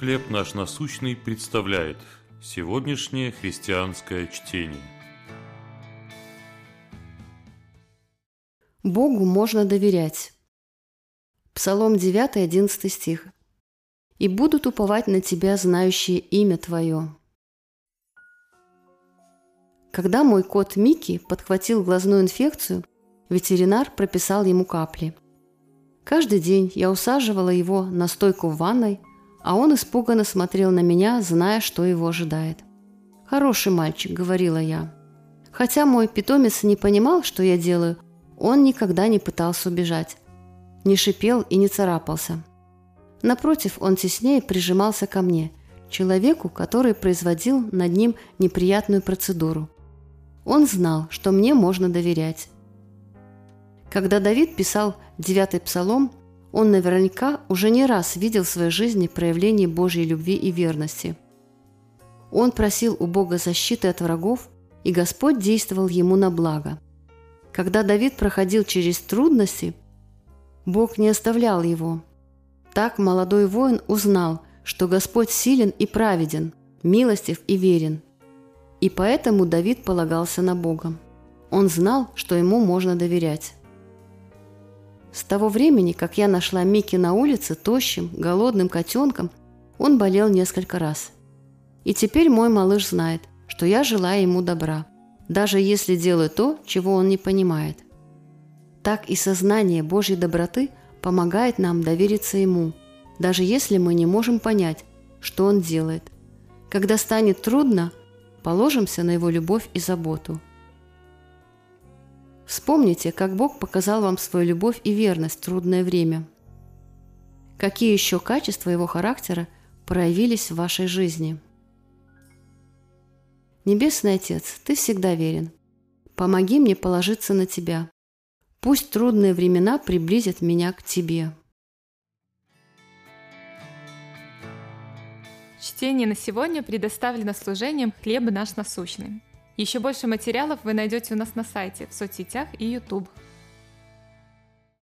«Хлеб наш насущный» представляет сегодняшнее христианское чтение. Богу можно доверять. Псалом 9, 11 стих. «И будут уповать на Тебя, знающие имя Твое». Когда мой кот Микки подхватил глазную инфекцию, ветеринар прописал ему капли. Каждый день я усаживала его на стойку в ванной, а он испуганно смотрел на меня, зная, что его ожидает. «Хороший мальчик», — говорила я. Хотя мой питомец не понимал, что я делаю, он никогда не пытался убежать, не шипел и не царапался. Напротив, он теснее прижимался ко мне, человеку, который производил над ним неприятную процедуру. Он знал, что мне можно доверять. Когда Давид писал девятый псалом, он наверняка уже не раз видел в своей жизни проявление Божьей любви и верности. Он просил у Бога защиты от врагов, и Господь действовал ему на благо. Когда Давид проходил через трудности, Бог не оставлял его. Так молодой воин узнал, что Господь силен и праведен, милостив и верен. И поэтому Давид полагался на Бога. Он знал, что ему можно доверять. С того времени, как я нашла Микки на улице тощим, голодным котенком, он болел несколько раз. И теперь мой малыш знает, что я желаю ему добра, даже если делаю то, чего он не понимает. Так и сознание Божьей доброты помогает нам довериться Ему, даже если мы не можем понять, что Он делает. Когда станет трудно, положимся на Его любовь и заботу – Вспомните, как Бог показал вам свою любовь и верность в трудное время. Какие еще качества Его характера проявились в вашей жизни? Небесный Отец, Ты всегда верен. Помоги мне положиться на Тебя. Пусть трудные времена приблизят меня к Тебе. Чтение на сегодня предоставлено служением «Хлеб наш насущный». Еще больше материалов вы найдете у нас на сайте, в соцсетях и YouTube.